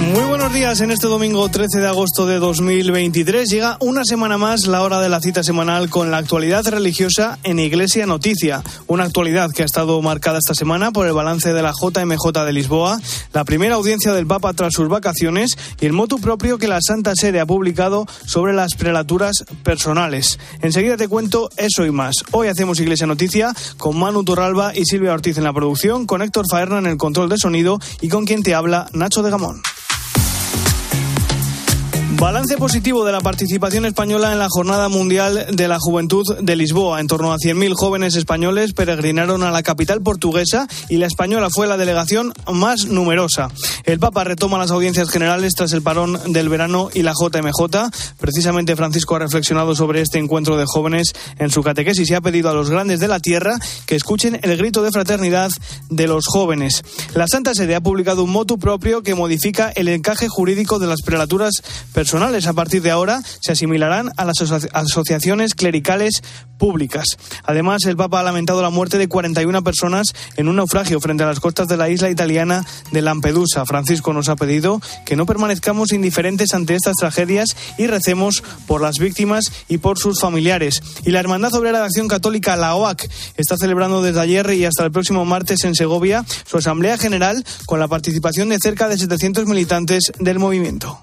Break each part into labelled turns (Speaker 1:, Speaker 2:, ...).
Speaker 1: Muy buenos días en este domingo 13 de agosto de 2023. Llega una semana más la hora de la cita semanal con la actualidad religiosa en Iglesia Noticia. Una actualidad que ha estado marcada esta semana por el balance de la JMJ de Lisboa, la primera audiencia del Papa tras sus vacaciones y el motu propio que la Santa Sede ha publicado sobre las prelaturas personales. Enseguida te cuento eso y más. Hoy hacemos Iglesia Noticia con Manu Torralba y Silvia Ortiz en la producción, con Héctor Faerna en el control de sonido y con quien te habla Nacho de Gamón. Balance positivo de la participación española en la Jornada Mundial de la Juventud de Lisboa. En torno a 100.000 jóvenes españoles peregrinaron a la capital portuguesa y la española fue la delegación más numerosa. El Papa retoma las audiencias generales tras el parón del verano y la JMJ. Precisamente Francisco ha reflexionado sobre este encuentro de jóvenes en su catequesis y ha pedido a los grandes de la tierra que escuchen el grito de fraternidad de los jóvenes. La Santa Sede ha publicado un motu propio que modifica el encaje jurídico de las prelaturas personales. A partir de ahora se asimilarán a las asociaciones clericales públicas. Además, el Papa ha lamentado la muerte de 41 personas en un naufragio frente a las costas de la isla italiana de Lampedusa. Francisco nos ha pedido que no permanezcamos indiferentes ante estas tragedias y recemos por las víctimas y por sus familiares. Y la Hermandad Obrera de Acción Católica, la OAC, está celebrando desde ayer y hasta el próximo martes en Segovia su Asamblea General con la participación de cerca de 700 militantes del movimiento.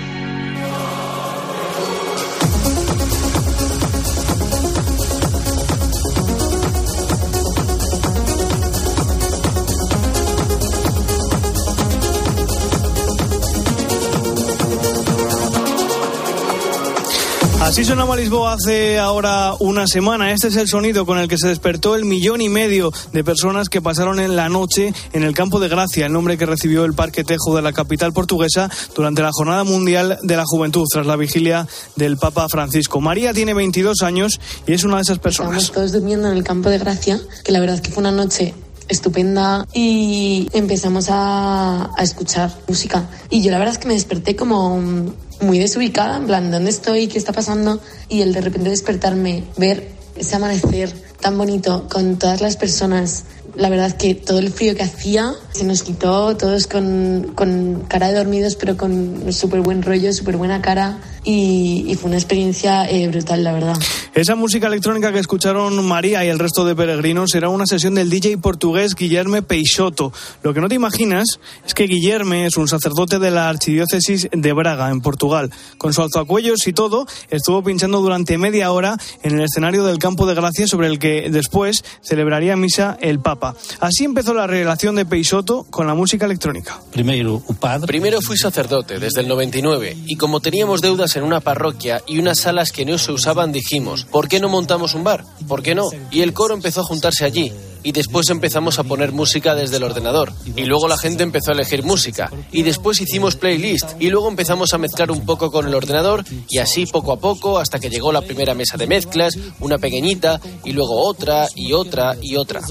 Speaker 1: Así sonaba Lisboa hace ahora una semana. Este es el sonido con el que se despertó el millón y medio de personas que pasaron en la noche en el Campo de Gracia, el nombre que recibió el Parque Tejo de la capital portuguesa durante la Jornada Mundial de la Juventud, tras la vigilia del Papa Francisco. María tiene 22 años y es una de esas personas.
Speaker 2: Estamos todos durmiendo en el Campo de Gracia, que la verdad es que fue una noche estupenda y empezamos a, a, escuchar música. Y yo la verdad es que me desperté como muy desubicada, en plan, ¿dónde estoy? ¿Qué está pasando? Y el de repente despertarme, ver ese amanecer tan bonito con todas las personas la verdad es que todo el frío que hacía se nos quitó, todos con, con cara de dormidos, pero con súper buen rollo, súper buena cara. Y, y, fue una experiencia eh, brutal, la verdad.
Speaker 1: Esa música electrónica que escucharon María y el resto de peregrinos era una sesión del DJ portugués Guillermo Peixoto. Lo que no te imaginas es que Guillermo es un sacerdote de la archidiócesis de Braga, en Portugal. Con su alzacuellos y todo, estuvo pinchando durante media hora en el escenario del Campo de Gracia, sobre el que después celebraría misa el Papa. Así empezó la relación de Peixoto con la música electrónica.
Speaker 3: Primero, Primero fui sacerdote desde el 99 y como teníamos deudas en una parroquia y unas salas que no se usaban, dijimos, ¿por qué no montamos un bar? ¿Por qué no? Y el coro empezó a juntarse allí y después empezamos a poner música desde el ordenador. Y luego la gente empezó a elegir música. Y después hicimos playlist. Y luego empezamos a mezclar un poco con el ordenador y así poco a poco hasta que llegó la primera mesa de mezclas, una pequeñita, y luego otra y otra y otra.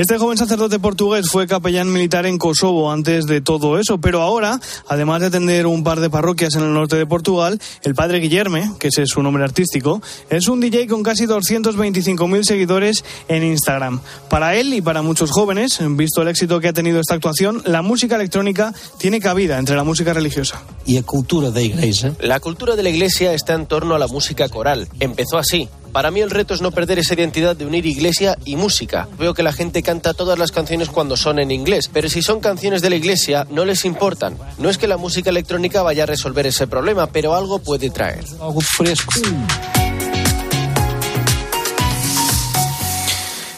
Speaker 1: Este joven sacerdote portugués fue capellán militar en Kosovo antes de todo eso, pero ahora, además de atender un par de parroquias en el norte de Portugal, el padre Guillerme, que ese es su nombre artístico, es un DJ con casi 225.000 seguidores en Instagram. Para él y para muchos jóvenes, visto el éxito que ha tenido esta actuación, la música electrónica tiene cabida entre la música religiosa.
Speaker 3: ¿Y la cultura de la iglesia? La cultura de la iglesia está en torno a la música coral. Empezó así, para mí el reto es no perder esa identidad de unir iglesia y música. Veo que la gente canta todas las canciones cuando son en inglés, pero si son canciones de la iglesia no les importan. No es que la música electrónica vaya a resolver ese problema, pero algo puede traer. Algo fresco.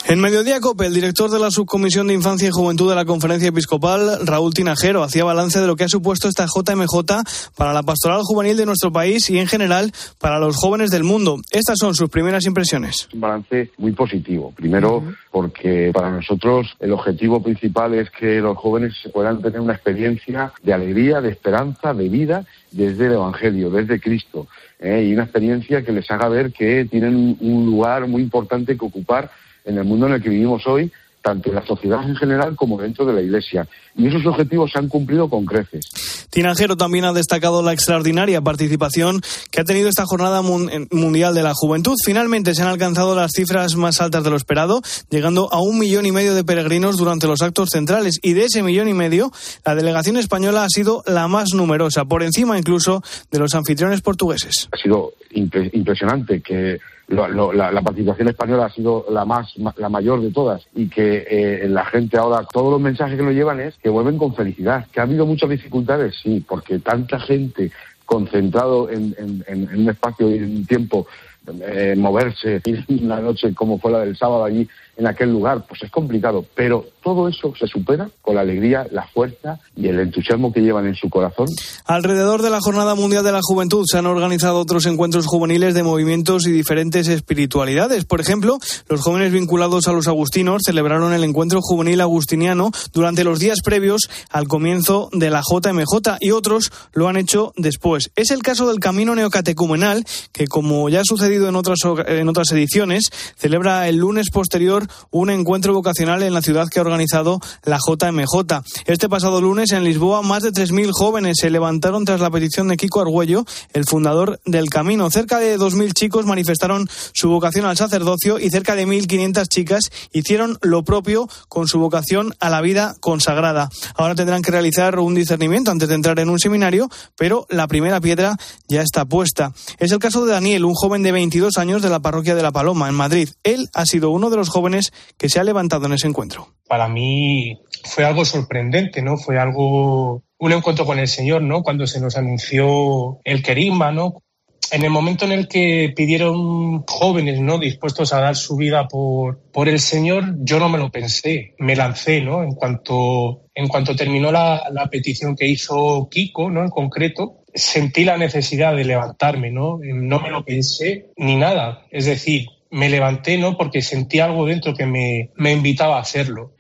Speaker 1: En Mediodía Cope, el director de la Subcomisión de Infancia y Juventud de la Conferencia Episcopal, Raúl Tinajero, hacía balance de lo que ha supuesto esta JMJ para la pastoral juvenil de nuestro país y en general para los jóvenes del mundo. Estas son sus primeras impresiones.
Speaker 4: Un balance muy positivo. Primero, porque para nosotros el objetivo principal es que los jóvenes puedan tener una experiencia de alegría, de esperanza, de vida desde el Evangelio, desde Cristo. ¿eh? Y una experiencia que les haga ver que tienen un lugar muy importante que ocupar en el mundo en el que vivimos hoy tanto en la sociedad en general como dentro de la Iglesia. Y esos objetivos se han cumplido con creces.
Speaker 1: Tinajero también ha destacado la extraordinaria participación que ha tenido esta Jornada Mundial de la Juventud. Finalmente se han alcanzado las cifras más altas de lo esperado, llegando a un millón y medio de peregrinos durante los actos centrales. Y de ese millón y medio, la delegación española ha sido la más numerosa, por encima incluso de los anfitriones portugueses.
Speaker 4: Ha sido impresionante que la, participación española ha sido la más la mayor de todas y que eh, la gente ahora todos los mensajes que nos llevan es que vuelven con felicidad que ha habido muchas dificultades sí porque tanta gente concentrado en, en un espacio y en un tiempo eh, moverse una noche como fue la del sábado allí en aquel lugar, pues es complicado, pero todo eso se supera con la alegría, la fuerza y el entusiasmo que llevan en su corazón.
Speaker 1: Alrededor de la Jornada Mundial de la Juventud se han organizado otros encuentros juveniles de movimientos y diferentes espiritualidades. Por ejemplo, los jóvenes vinculados a los agustinos celebraron el encuentro juvenil agustiniano durante los días previos al comienzo de la JMJ y otros lo han hecho después. Es el caso del Camino Neocatecumenal, que como ya ha sucedido en otras, en otras ediciones, celebra el lunes posterior un encuentro vocacional en la ciudad que ha organizado la JMJ. Este pasado lunes en Lisboa, más de 3.000 jóvenes se levantaron tras la petición de Kiko Argüello, el fundador del Camino. Cerca de 2.000 chicos manifestaron su vocación al sacerdocio y cerca de 1.500 chicas hicieron lo propio con su vocación a la vida consagrada. Ahora tendrán que realizar un discernimiento antes de entrar en un seminario, pero la primera piedra ya está puesta. Es el caso de Daniel, un joven de 22 años de la parroquia de La Paloma, en Madrid. Él ha sido uno de los jóvenes que se ha levantado en ese encuentro.
Speaker 5: Para mí fue algo sorprendente, ¿no? Fue algo, un encuentro con el Señor, ¿no? Cuando se nos anunció el querigma, ¿no? En el momento en el que pidieron jóvenes, ¿no? Dispuestos a dar su vida por, por el Señor, yo no me lo pensé, me lancé, ¿no? En cuanto, en cuanto terminó la, la petición que hizo Kiko, ¿no? En concreto, sentí la necesidad de levantarme, ¿no? No me lo pensé ni nada. Es decir, me levanté, ¿no? Porque sentí algo dentro que me, me invitaba a hacerlo.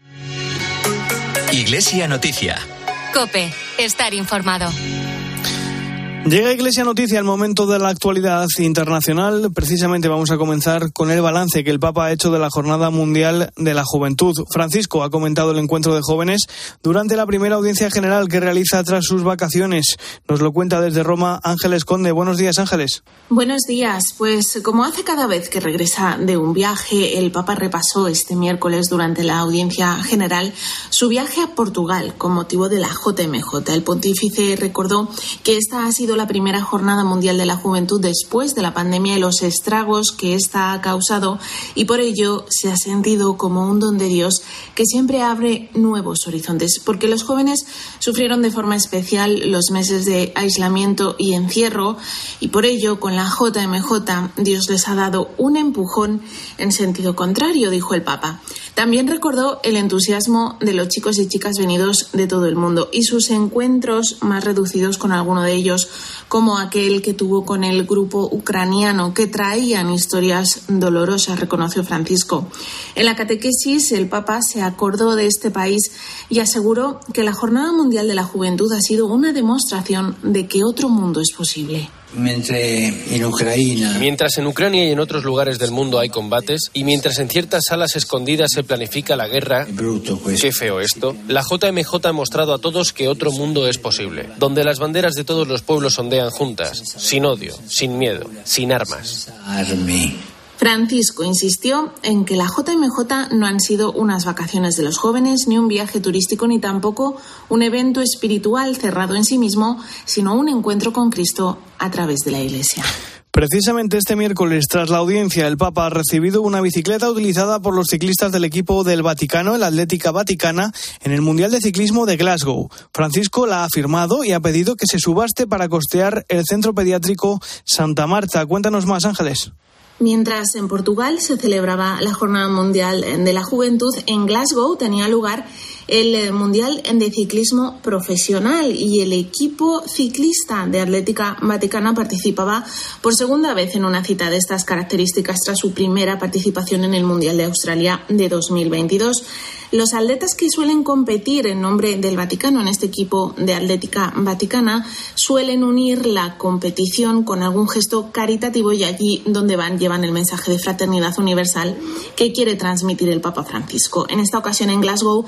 Speaker 6: Iglesia Noticia.
Speaker 7: Cope, estar informado.
Speaker 1: Llega Iglesia Noticia el momento de la actualidad internacional. Precisamente vamos a comenzar con el balance que el Papa ha hecho de la Jornada Mundial de la Juventud. Francisco ha comentado el encuentro de jóvenes durante la primera audiencia general que realiza tras sus vacaciones. Nos lo cuenta desde Roma Ángeles Conde. Buenos días, Ángeles.
Speaker 8: Buenos días. Pues como hace cada vez que regresa de un viaje, el Papa repasó este miércoles durante la audiencia general su viaje a Portugal con motivo de la JMJ. El pontífice recordó que esta ha sido la primera Jornada Mundial de la Juventud después de la pandemia y los estragos que ésta ha causado y por ello se ha sentido como un don de Dios que siempre abre nuevos horizontes, porque los jóvenes sufrieron de forma especial los meses de aislamiento y encierro y por ello con la JMJ Dios les ha dado un empujón en sentido contrario, dijo el Papa. También recordó el entusiasmo de los chicos y chicas venidos de todo el mundo y sus encuentros más reducidos con alguno de ellos como aquel que tuvo con el grupo ucraniano, que traían historias dolorosas, reconoció Francisco. En la catequesis, el Papa se acordó de este país y aseguró que la Jornada Mundial de la Juventud ha sido una demostración de que otro mundo es posible.
Speaker 3: Mientras en Ucrania. Y en otros lugares del mundo hay combates y mientras en ciertas salas escondidas se planifica la guerra, qué feo esto, la JMJ ha mostrado a todos que otro mundo es posible, donde las banderas de todos los pueblos ondean juntas, sin odio, sin miedo, sin armas.
Speaker 8: Francisco insistió en que la JMJ no han sido unas vacaciones de los jóvenes, ni un viaje turístico, ni tampoco un evento espiritual cerrado en sí mismo, sino un encuentro con Cristo a través de la Iglesia.
Speaker 1: Precisamente este miércoles, tras la audiencia, el Papa ha recibido una bicicleta utilizada por los ciclistas del equipo del Vaticano, el Atlética Vaticana, en el Mundial de Ciclismo de Glasgow. Francisco la ha firmado y ha pedido que se subaste para costear el centro pediátrico Santa Marta. Cuéntanos más, Ángeles.
Speaker 8: Mientras en Portugal se celebraba la Jornada Mundial de la Juventud, en Glasgow tenía lugar el eh, Mundial de Ciclismo Profesional y el equipo ciclista de Atlética Vaticana participaba por segunda vez en una cita de estas características tras su primera participación en el Mundial de Australia de 2022. Los atletas que suelen competir en nombre del Vaticano en este equipo de Atlética Vaticana suelen unir la competición con algún gesto caritativo y allí donde van llevan el mensaje de fraternidad universal que quiere transmitir el Papa Francisco. En esta ocasión en Glasgow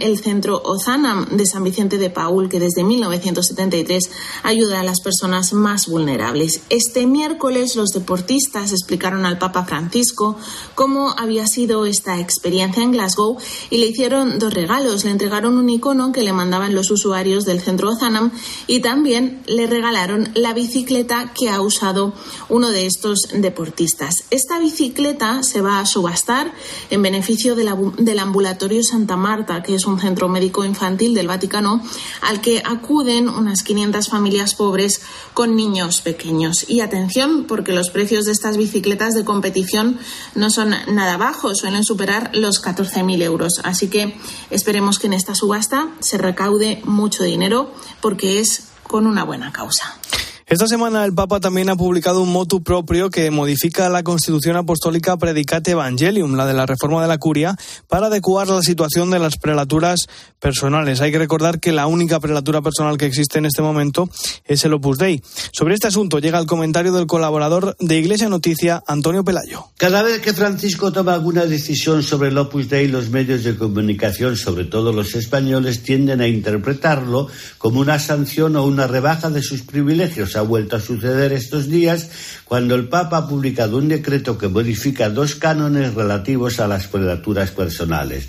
Speaker 8: el centro Ozanam de San Vicente de Paul que desde 1973 ayuda a las personas más vulnerables. Este miércoles los deportistas explicaron al Papa Francisco cómo había sido esta experiencia en Glasgow y le hicieron dos regalos. Le entregaron un icono que le mandaban los usuarios del centro Ozanam y también le regalaron la bicicleta que ha usado uno de estos deportistas. Esta bicicleta se va a subastar en beneficio del ambulatorio Santa Marta, que es un centro médico infantil del Vaticano al que acuden unas 500 familias pobres con niños pequeños. Y atención, porque los precios de estas bicicletas de competición no son nada bajos, suelen superar los 14.000 euros. Así que esperemos que en esta subasta se recaude mucho dinero porque es con una buena causa.
Speaker 1: Esta semana el Papa también ha publicado un motu propio que modifica la Constitución Apostólica Predicate Evangelium, la de la reforma de la curia, para adecuar la situación de las prelaturas personales. Hay que recordar que la única prelatura personal que existe en este momento es el Opus Dei. Sobre este asunto llega el comentario del colaborador de Iglesia Noticia, Antonio Pelayo.
Speaker 6: Cada vez que Francisco toma alguna decisión sobre el Opus Dei, los medios de comunicación, sobre todo los españoles, tienden a interpretarlo como una sanción o una rebaja de sus privilegios ha vuelto a suceder estos días cuando el Papa ha publicado un decreto que modifica dos cánones relativos a las prelaturas personales.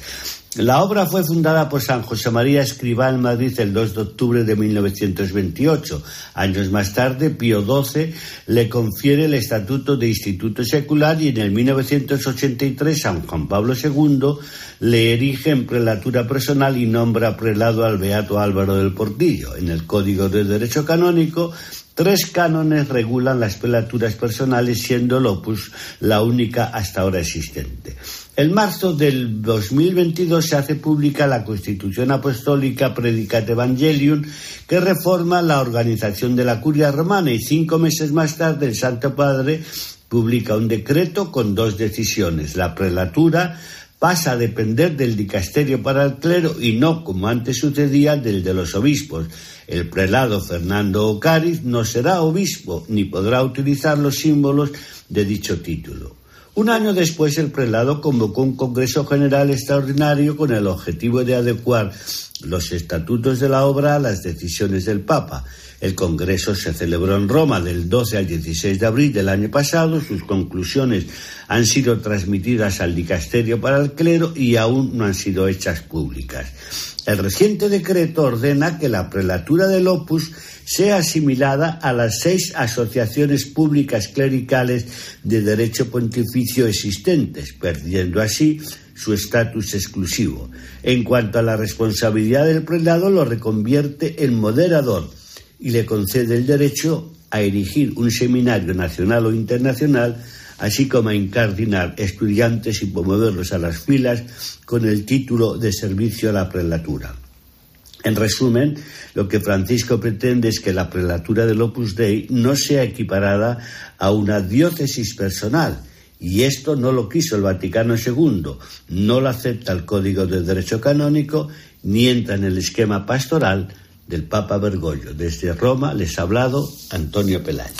Speaker 6: La obra fue fundada por San José María Escribá en Madrid el 2 de octubre de 1928. Años más tarde, Pío XII le confiere el estatuto de Instituto Secular y en el 1983 San Juan Pablo II le erige en prelatura personal y nombra prelado al Beato Álvaro del Portillo. En el Código de Derecho Canónico Tres cánones regulan las prelaturas personales, siendo el opus la única hasta ahora existente. En marzo del 2022 se hace pública la Constitución Apostólica Predicate Evangelium, que reforma la organización de la curia romana y cinco meses más tarde el Santo Padre publica un decreto con dos decisiones. La prelatura pasa a depender del dicasterio para el clero y no, como antes sucedía, del de los obispos. El prelado Fernando Ocariz no será obispo ni podrá utilizar los símbolos de dicho título. Un año después, el prelado convocó un Congreso General Extraordinario con el objetivo de adecuar los estatutos de la obra a las decisiones del Papa. El Congreso se celebró en Roma del 12 al 16 de abril del año pasado. Sus conclusiones han sido transmitidas al dicasterio para el clero y aún no han sido hechas públicas. El reciente decreto ordena que la prelatura del Opus sea asimilada a las seis asociaciones públicas clericales de derecho pontificio existentes, perdiendo así su estatus exclusivo. En cuanto a la responsabilidad del prelado, lo reconvierte en moderador y le concede el derecho a erigir un seminario nacional o internacional así como a incardinar estudiantes y promoverlos a las filas con el título de servicio a la prelatura. En resumen, lo que Francisco pretende es que la prelatura del Opus Dei no sea equiparada a una diócesis personal, y esto no lo quiso el Vaticano II, no lo acepta el Código de Derecho Canónico, ni entra en el esquema pastoral del Papa Bergoglio. Desde Roma les ha hablado Antonio Pelayo.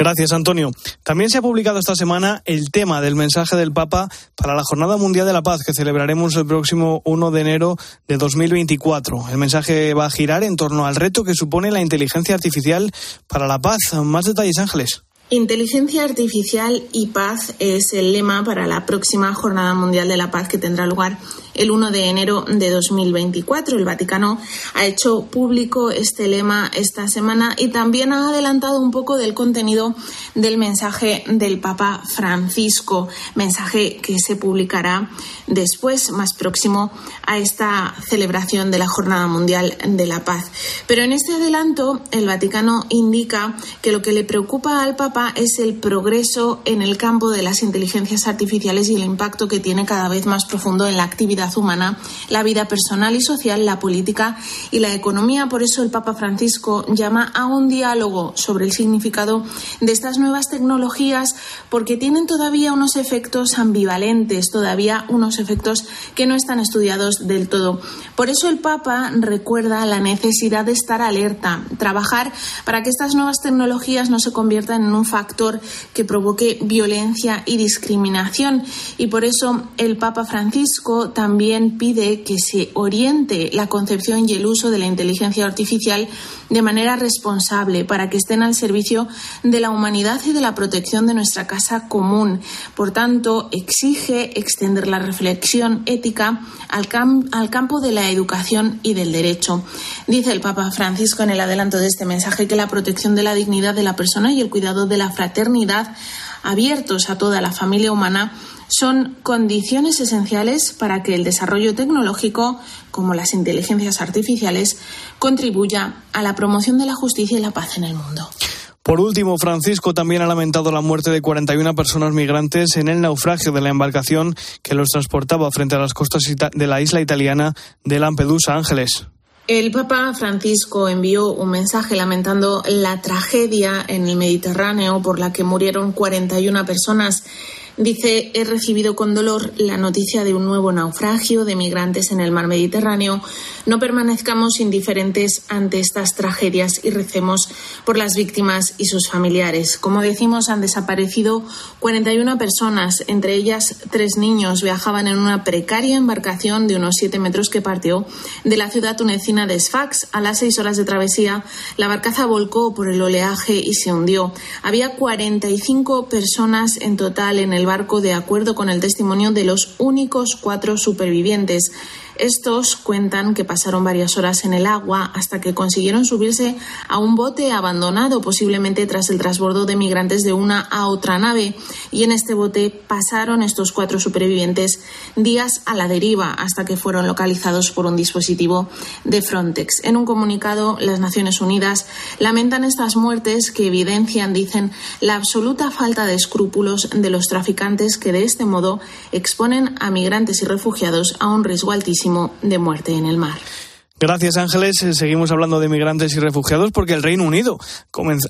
Speaker 1: Gracias, Antonio. También se ha publicado esta semana el tema del mensaje del Papa para la Jornada Mundial de la Paz que celebraremos el próximo 1 de enero de 2024. El mensaje va a girar en torno al reto que supone la inteligencia artificial para la paz. Más detalles, Ángeles.
Speaker 8: Inteligencia artificial y paz es el lema para la próxima Jornada Mundial de la Paz que tendrá lugar el 1 de enero de 2024. El Vaticano ha hecho público este lema esta semana y también ha adelantado un poco del contenido del mensaje del Papa Francisco, mensaje que se publicará después, más próximo a esta celebración de la Jornada Mundial de la Paz. Pero en este adelanto, el Vaticano indica que lo que le preocupa al Papa es el progreso en el campo de las inteligencias artificiales y el impacto que tiene cada vez más profundo en la actividad humana, la vida personal y social, la política y la economía. Por eso el Papa Francisco llama a un diálogo sobre el significado de estas nuevas tecnologías porque tienen todavía unos efectos ambivalentes, todavía unos efectos que no están estudiados del todo. Por eso el Papa recuerda la necesidad de estar alerta, trabajar para que estas nuevas tecnologías no se conviertan en un factor que provoque violencia y discriminación. Y por eso el Papa Francisco también pide que se oriente la concepción y el uso de la inteligencia artificial de manera responsable para que estén al servicio de la humanidad y de la protección de nuestra casa común. Por tanto, exige extender la reflexión ética al, al campo de la educación y del derecho. Dice el Papa Francisco en el adelanto de este mensaje que la protección de la dignidad de la persona y el cuidado de la fraternidad abiertos a toda la familia humana son condiciones esenciales para que el desarrollo tecnológico, como las inteligencias artificiales, contribuya a la promoción de la justicia y la paz en el mundo.
Speaker 1: Por último, Francisco también ha lamentado la muerte de 41 personas migrantes en el naufragio de la embarcación que los transportaba frente a las costas de la isla italiana de Lampedusa, Ángeles.
Speaker 8: El Papa Francisco envió un mensaje lamentando la tragedia en el Mediterráneo por la que murieron 41 personas Dice, he recibido con dolor la noticia de un nuevo naufragio de migrantes en el mar Mediterráneo. No permanezcamos indiferentes ante estas tragedias y recemos por las víctimas y sus familiares. Como decimos, han desaparecido 41 personas, entre ellas tres niños. Viajaban en una precaria embarcación de unos 7 metros que partió de la ciudad tunecina de Sfax. A las seis horas de travesía, la barcaza volcó por el oleaje y se hundió. Había 45 personas en total en el barco de acuerdo con el testimonio de los únicos cuatro supervivientes. Estos cuentan que pasaron varias horas en el agua hasta que consiguieron subirse a un bote abandonado, posiblemente tras el transbordo de migrantes de una a otra nave. Y en este bote pasaron estos cuatro supervivientes días a la deriva hasta que fueron localizados por un dispositivo de Frontex. En un comunicado, las Naciones Unidas lamentan estas muertes que evidencian, dicen, la absoluta falta de escrúpulos de los traficantes que de este modo exponen a migrantes y refugiados a un riesgo altísimo de muerte en el mar.
Speaker 1: Gracias, Ángeles. Eh, seguimos hablando de migrantes y refugiados porque el Reino Unido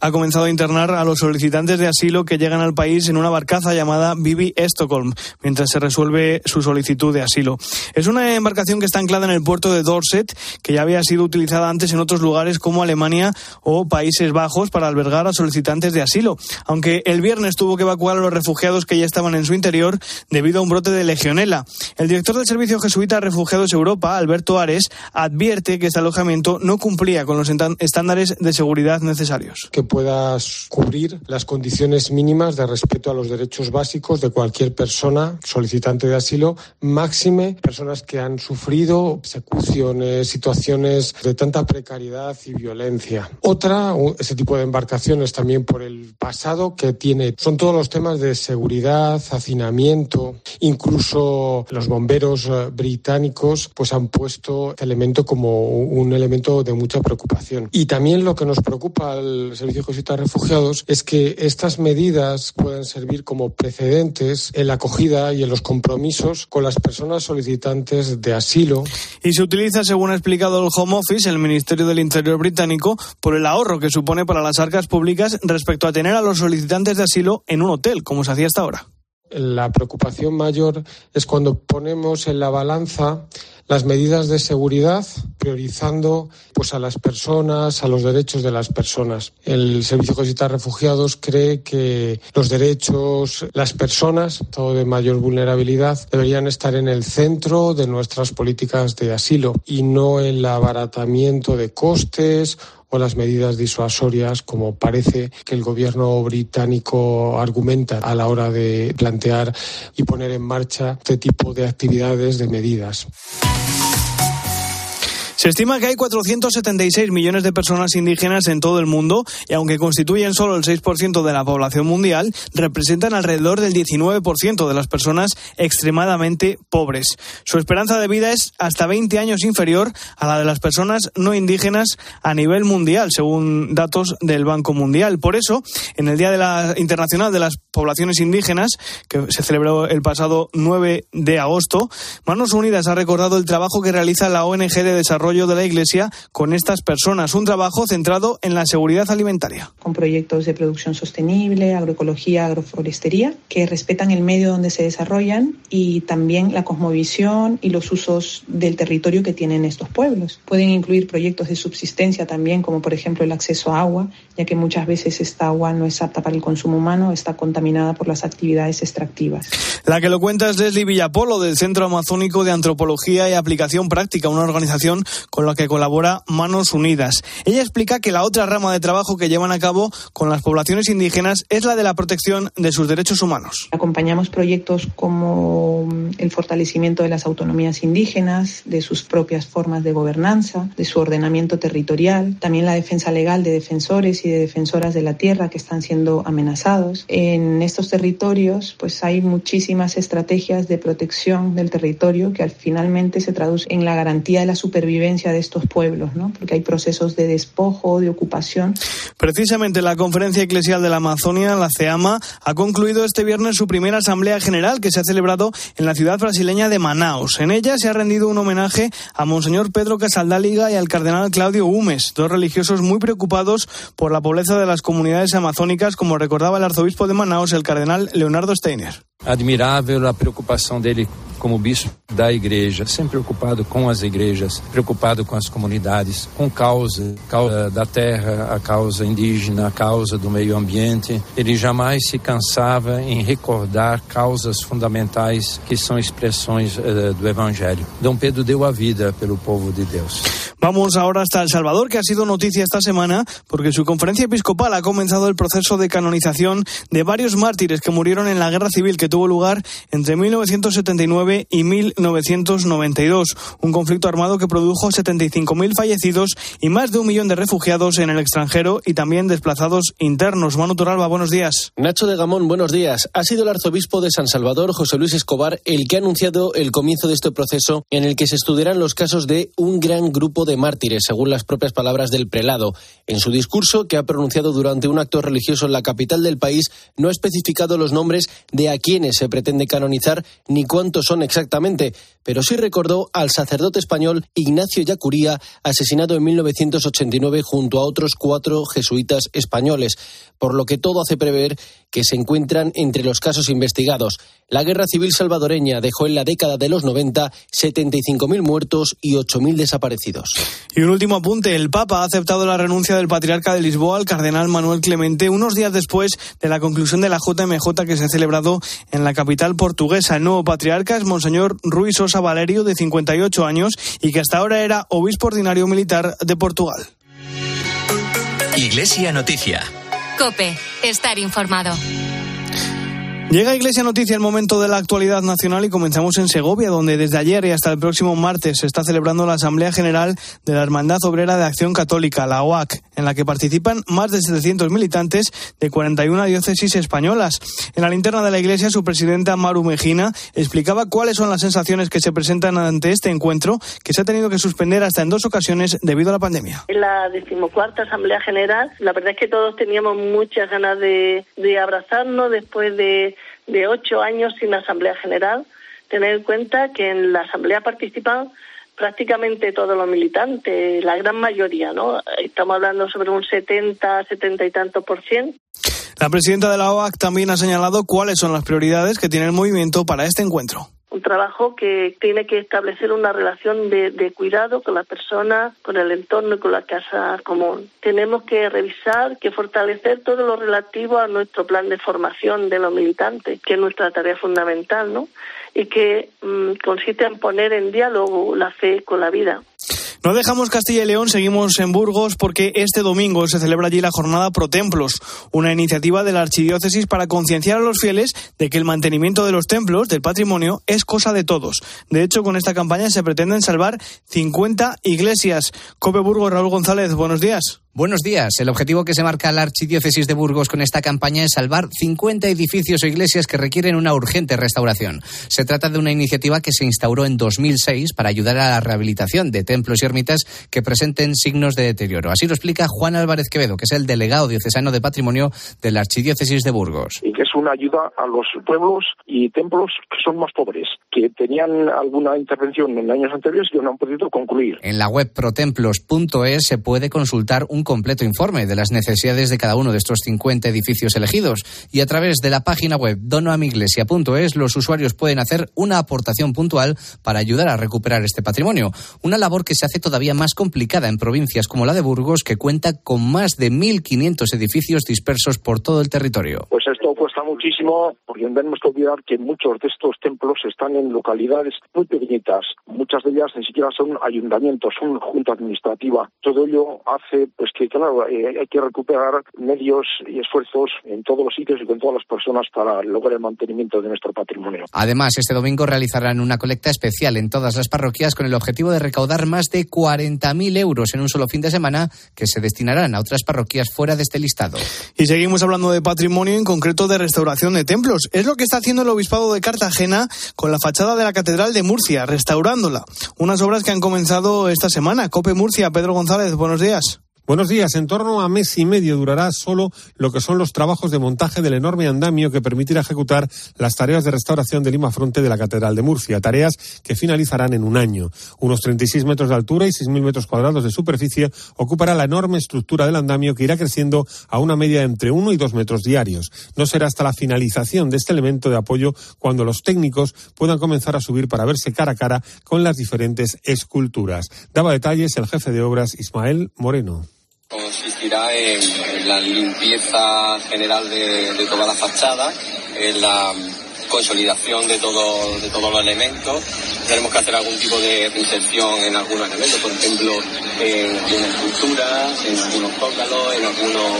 Speaker 1: ha comenzado a internar a los solicitantes de asilo que llegan al país en una barcaza llamada Bibi Stockholm, mientras se resuelve su solicitud de asilo. Es una embarcación que está anclada en el puerto de Dorset, que ya había sido utilizada antes en otros lugares como Alemania o Países Bajos para albergar a solicitantes de asilo, aunque el viernes tuvo que evacuar a los refugiados que ya estaban en su interior debido a un brote de legionela. El director del Servicio Jesuita de Refugiados Europa, Alberto Ares, advierte que este alojamiento no cumplía con los estándares de seguridad necesarios.
Speaker 9: Que puedas cubrir las condiciones mínimas de respeto a los derechos básicos de cualquier persona solicitante de asilo, máxime personas que han sufrido persecuciones, situaciones de tanta precariedad y violencia. Otra, ese tipo de embarcaciones también por el pasado que tiene, son todos los temas de seguridad, hacinamiento, incluso los bomberos eh, británicos pues han puesto este elemento como un elemento de mucha preocupación. Y también lo que nos preocupa al Servicio de Refugiados es que estas medidas puedan servir como precedentes en la acogida y en los compromisos con las personas solicitantes de asilo.
Speaker 1: Y se utiliza, según ha explicado el Home Office, el Ministerio del Interior británico, por el ahorro que supone para las arcas públicas respecto a tener a los solicitantes de asilo en un hotel, como se hacía hasta ahora.
Speaker 9: La preocupación mayor es cuando ponemos en la balanza las medidas de seguridad, priorizando pues a las personas, a los derechos de las personas. El Servicio de Refugiados cree que los derechos, las personas, todo de mayor vulnerabilidad, deberían estar en el centro de nuestras políticas de asilo y no el abaratamiento de costes o las medidas disuasorias, como parece que el gobierno británico argumenta a la hora de plantear y poner en marcha este tipo de actividades, de medidas.
Speaker 1: Se estima que hay 476 millones de personas indígenas en todo el mundo y aunque constituyen solo el 6% de la población mundial, representan alrededor del 19% de las personas extremadamente pobres. Su esperanza de vida es hasta 20 años inferior a la de las personas no indígenas a nivel mundial, según datos del Banco Mundial. Por eso, en el Día de la Internacional de las Poblaciones Indígenas, que se celebró el pasado 9 de agosto, Manos Unidas ha recordado el trabajo que realiza la ONG de Desarrollo de la Iglesia con estas personas, un trabajo centrado en la seguridad alimentaria.
Speaker 10: Con proyectos de producción sostenible, agroecología, agroforestería, que respetan el medio donde se desarrollan y también la cosmovisión y los usos del territorio que tienen estos pueblos. Pueden incluir proyectos de subsistencia también, como por ejemplo el acceso a agua, ya que muchas veces esta agua no es apta para el consumo humano, está contaminada por las actividades extractivas.
Speaker 1: La que lo cuenta es Leslie Villapolo del Centro Amazónico de Antropología y Aplicación Práctica, una organización con la que colabora Manos Unidas. Ella explica que la otra rama de trabajo que llevan a cabo con las poblaciones indígenas es la de la protección de sus derechos humanos.
Speaker 10: Acompañamos proyectos como el fortalecimiento de las autonomías indígenas, de sus propias formas de gobernanza, de su ordenamiento territorial, también la defensa legal de defensores y de defensoras de la tierra que están siendo amenazados. En estos territorios pues hay muchísimas estrategias de protección del territorio que al finalmente se traduce en la garantía de la supervivencia de estos pueblos, ¿no? porque hay procesos de despojo, de ocupación.
Speaker 1: Precisamente la Conferencia Eclesial de la Amazonia, la CEAMA, ha concluido este viernes su primera Asamblea General que se ha celebrado en la ciudad brasileña de Manaus. En ella se ha rendido un homenaje a Monseñor Pedro Casaldáliga y al cardenal Claudio Humes, dos religiosos muy preocupados por la pobreza de las comunidades amazónicas, como recordaba el arzobispo de Manaus, el cardenal Leonardo Steiner.
Speaker 11: Admirável a preocupação dele como bispo da igreja, sempre preocupado com as igrejas, preocupado com as comunidades, com causa, causa da terra, a causa indígena, a causa do meio ambiente. Ele jamais se cansava em recordar causas fundamentais que são expressões uh, do evangelho. Dom Pedro deu a vida pelo povo de Deus.
Speaker 1: Vamos ahora hasta El Salvador, que ha sido noticia esta semana porque su conferencia episcopal ha comenzado el proceso de canonización de varios mártires que murieron en la guerra civil que tuvo lugar entre 1979 y 1992. Un conflicto armado que produjo 75.000 fallecidos y más de un millón de refugiados en el extranjero y también desplazados internos. Manu Toralba, buenos días.
Speaker 3: Nacho de Gamón, buenos días. Ha sido el arzobispo de San Salvador, José Luis Escobar, el que ha anunciado el comienzo de este proceso en el que se estudiarán los casos de un gran grupo de mártires, según las propias palabras del prelado. En su discurso, que ha pronunciado durante un acto religioso en la capital del país, no ha especificado los nombres de a quienes se pretende canonizar ni cuántos son exactamente, pero sí recordó al sacerdote español Ignacio Yacuría, asesinado en 1989 junto a otros cuatro jesuitas españoles, por lo que todo hace prever que se encuentran entre los casos investigados. La guerra civil salvadoreña dejó en la década de los 90 75.000 muertos y 8.000 desaparecidos.
Speaker 1: Y un último apunte, el Papa ha aceptado la renuncia del patriarca de Lisboa, el cardenal Manuel Clemente, unos días después de la conclusión de la JMJ que se ha celebrado en la capital portuguesa. El nuevo patriarca es Monseñor Ruiz Sosa Valerio, de 58 años, y que hasta ahora era obispo ordinario militar de Portugal.
Speaker 7: Iglesia Noticia. Cope, estar informado.
Speaker 1: Llega Iglesia Noticia el momento de la actualidad nacional y comenzamos en Segovia, donde desde ayer y hasta el próximo martes se está celebrando la Asamblea General de la Hermandad Obrera de Acción Católica, la OAC, en la que participan más de 700 militantes de 41 diócesis españolas. En la linterna de la Iglesia, su presidenta Maru Mejina explicaba cuáles son las sensaciones que se presentan ante este encuentro, que se ha tenido que suspender hasta en dos ocasiones debido a la pandemia.
Speaker 12: En la decimocuarta Asamblea General, la verdad es que todos teníamos muchas ganas de, de abrazarnos después de de ocho años sin Asamblea General, tener en cuenta que en la Asamblea participan prácticamente todos los militantes, la gran mayoría, ¿no? Estamos hablando sobre un 70, 70 y tanto por cien.
Speaker 1: La presidenta de la OAC también ha señalado cuáles son las prioridades que tiene el movimiento para este encuentro
Speaker 12: un trabajo que tiene que establecer una relación de, de, cuidado con la persona, con el entorno y con la casa común. Tenemos que revisar, que fortalecer todo lo relativo a nuestro plan de formación de los militantes, que es nuestra tarea fundamental, ¿no? Y que mmm, consiste en poner en diálogo la fe con la vida.
Speaker 1: No dejamos Castilla y León, seguimos en Burgos porque este domingo se celebra allí la jornada Pro Templos, una iniciativa de la Archidiócesis para concienciar a los fieles de que el mantenimiento de los templos, del patrimonio, es cosa de todos. De hecho, con esta campaña se pretenden salvar 50 iglesias. Cope Burgos, Raúl González, buenos días.
Speaker 13: Buenos días. El objetivo que se marca la Archidiócesis de Burgos con esta campaña es salvar 50 edificios o iglesias que requieren una urgente restauración. Se trata de una iniciativa que se instauró en 2006 para ayudar a la rehabilitación de templos y ermitas que presenten signos de deterioro. Así lo explica Juan Álvarez Quevedo, que es el delegado diocesano de patrimonio de la Archidiócesis de Burgos.
Speaker 14: Y que es una ayuda a los pueblos y templos que son más pobres, que tenían alguna intervención en años anteriores y que no han podido concluir.
Speaker 13: En la web protemplos.es se puede consultar un completo informe de las necesidades de cada uno de estos 50 edificios elegidos y a través de la página web donoamiglesia.es los usuarios pueden hacer una aportación puntual para ayudar a recuperar este patrimonio, una labor que se hace todavía más complicada en provincias como la de Burgos que cuenta con más de 1.500 edificios dispersos por todo el territorio.
Speaker 14: Pues esto cuesta muchísimo porque no tenemos que olvidar que muchos de estos templos están en localidades muy pequeñitas, muchas de ellas ni siquiera son ayuntamientos, son junta administrativa. Todo ello hace pues que claro, eh, hay que recuperar medios y esfuerzos en todos los sitios y con todas las personas para lograr el mantenimiento de nuestro patrimonio.
Speaker 13: Además, este domingo realizarán una colecta especial en todas las parroquias con el objetivo de recaudar más de 40.000 euros en un solo fin de semana que se destinarán a otras parroquias fuera de este listado.
Speaker 1: Y seguimos hablando de patrimonio, en concreto de restauración de templos. Es lo que está haciendo el Obispado de Cartagena con la fachada de la Catedral de Murcia, restaurándola. Unas obras que han comenzado esta semana. Cope Murcia, Pedro González, buenos días.
Speaker 9: Buenos días. En torno a mes y medio durará solo lo que son los trabajos de montaje del enorme andamio que permitirá ejecutar las tareas de restauración del Lima Fronte de la Catedral de Murcia, tareas que finalizarán en un año. Unos 36 metros de altura y 6.000 metros cuadrados de superficie ocupará la enorme estructura del andamio que irá creciendo a una media de entre 1 y 2 metros diarios. No será hasta la finalización de este elemento de apoyo cuando los técnicos puedan comenzar a subir para verse cara a cara con las diferentes esculturas. Daba detalles el jefe de obras Ismael Moreno
Speaker 15: consistirá en, la limpieza general de, toda la fachada, en la consolidación de, todo, de todos los elementos. Tenemos que hacer algún tipo de inserción en algunos elementos, por ejemplo, en algunas estructuras, en algunos zócalos, en, algunos,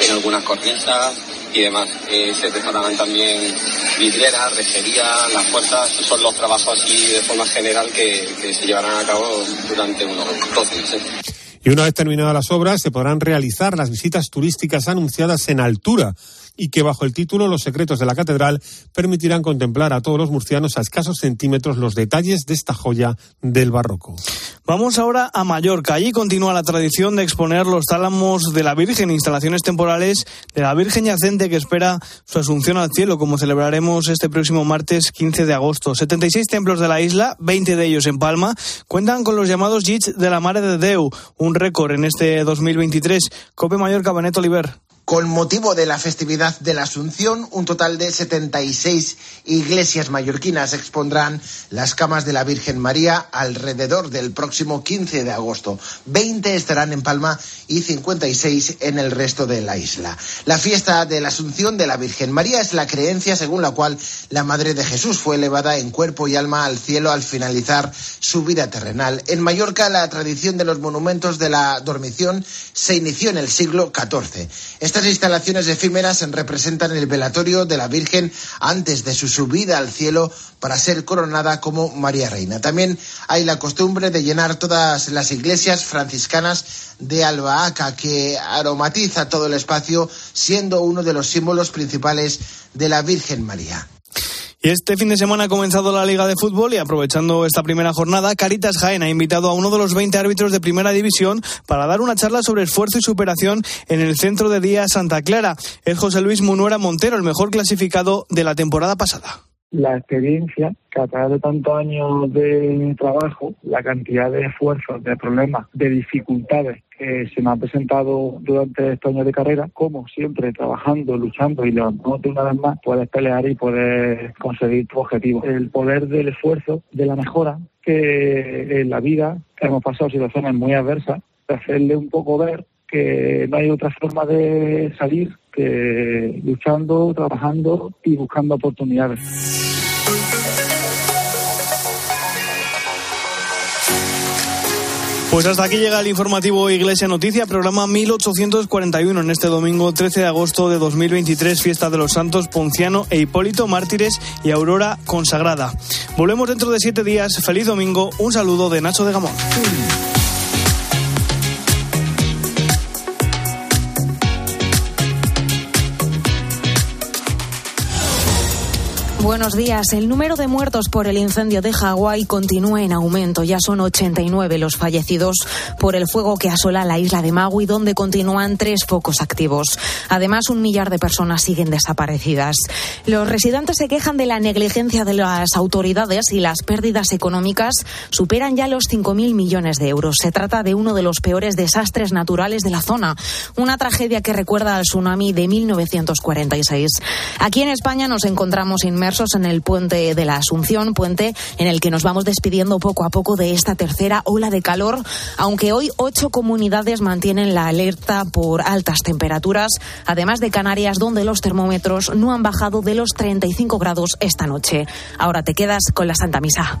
Speaker 15: en algunas cornisas y demás. Eh, se prepararán también vidrieras, rejería, las puertas, son los trabajos así de forma general que, que se llevarán a cabo durante unos 12 meses.
Speaker 9: Y una vez terminadas las obras, se podrán realizar las visitas turísticas anunciadas en altura y que bajo el título Los secretos de la catedral permitirán contemplar a todos los murcianos a escasos centímetros los detalles de esta joya del barroco.
Speaker 1: Vamos ahora a Mallorca. Allí continúa la tradición de exponer los tálamos de la Virgen, instalaciones temporales de la Virgen yacente que espera su asunción al cielo, como celebraremos este próximo martes 15 de agosto. 76 templos de la isla, 20 de ellos en Palma, cuentan con los llamados Jits de la Mare de Deu, un récord en este 2023. Cope Mallorca, Benet Oliver.
Speaker 16: Con motivo de la festividad de la Asunción, un total de 76 iglesias mallorquinas expondrán las camas de la Virgen María alrededor del próximo 15 de agosto. 20 estarán en Palma y 56 en el resto de la isla. La fiesta de la Asunción de la Virgen María es la creencia según la cual la Madre de Jesús fue elevada en cuerpo y alma al cielo al finalizar su vida terrenal. En Mallorca, la tradición de los monumentos de la dormición se inició en el siglo XIV. Estas instalaciones efímeras representan el velatorio de la Virgen antes de su subida al cielo para ser coronada como María Reina. También hay la costumbre de llenar todas las iglesias franciscanas de albahaca que aromatiza todo el espacio, siendo uno de los símbolos principales de la Virgen María.
Speaker 1: Y este fin de semana ha comenzado la Liga de Fútbol y aprovechando esta primera jornada, Caritas Jaén ha invitado a uno de los 20 árbitros de Primera División para dar una charla sobre esfuerzo y superación en el Centro de Día Santa Clara. Es José Luis Munuera Montero, el mejor clasificado de la temporada pasada
Speaker 17: la experiencia que a través de tantos años de trabajo, la cantidad de esfuerzos, de problemas, de dificultades que se me han presentado durante estos años de carrera, como siempre trabajando, luchando y levantándote una vez más, puedes pelear y puedes conseguir tu objetivo. El poder del esfuerzo, de la mejora, que en la vida hemos pasado situaciones muy adversas, hacerle un poco ver que no hay otra forma de salir que luchando, trabajando y buscando oportunidades.
Speaker 1: Pues hasta aquí llega el informativo Iglesia Noticia, programa 1841 en este domingo 13 de agosto de 2023, fiesta de los santos Ponciano e Hipólito, mártires y Aurora consagrada. Volvemos dentro de siete días. Feliz domingo. Un saludo de Nacho de Gamón.
Speaker 18: Buenos días. El número de muertos por el incendio de Hawái continúa en aumento. Ya son 89 los fallecidos por el fuego que asola la isla de Maui, donde continúan tres focos activos. Además, un millar de personas siguen desaparecidas. Los residentes se quejan de la negligencia de las autoridades y las pérdidas económicas superan ya los 5.000 millones de euros. Se trata de uno de los peores desastres naturales de la zona. Una tragedia que recuerda al tsunami de 1946. Aquí en España nos encontramos en el puente de la Asunción, puente en el que nos vamos despidiendo poco a poco de esta tercera ola de calor, aunque hoy ocho comunidades mantienen la alerta por altas temperaturas, además de Canarias, donde los termómetros no han bajado de los 35 grados esta noche. Ahora te quedas con la Santa Misa.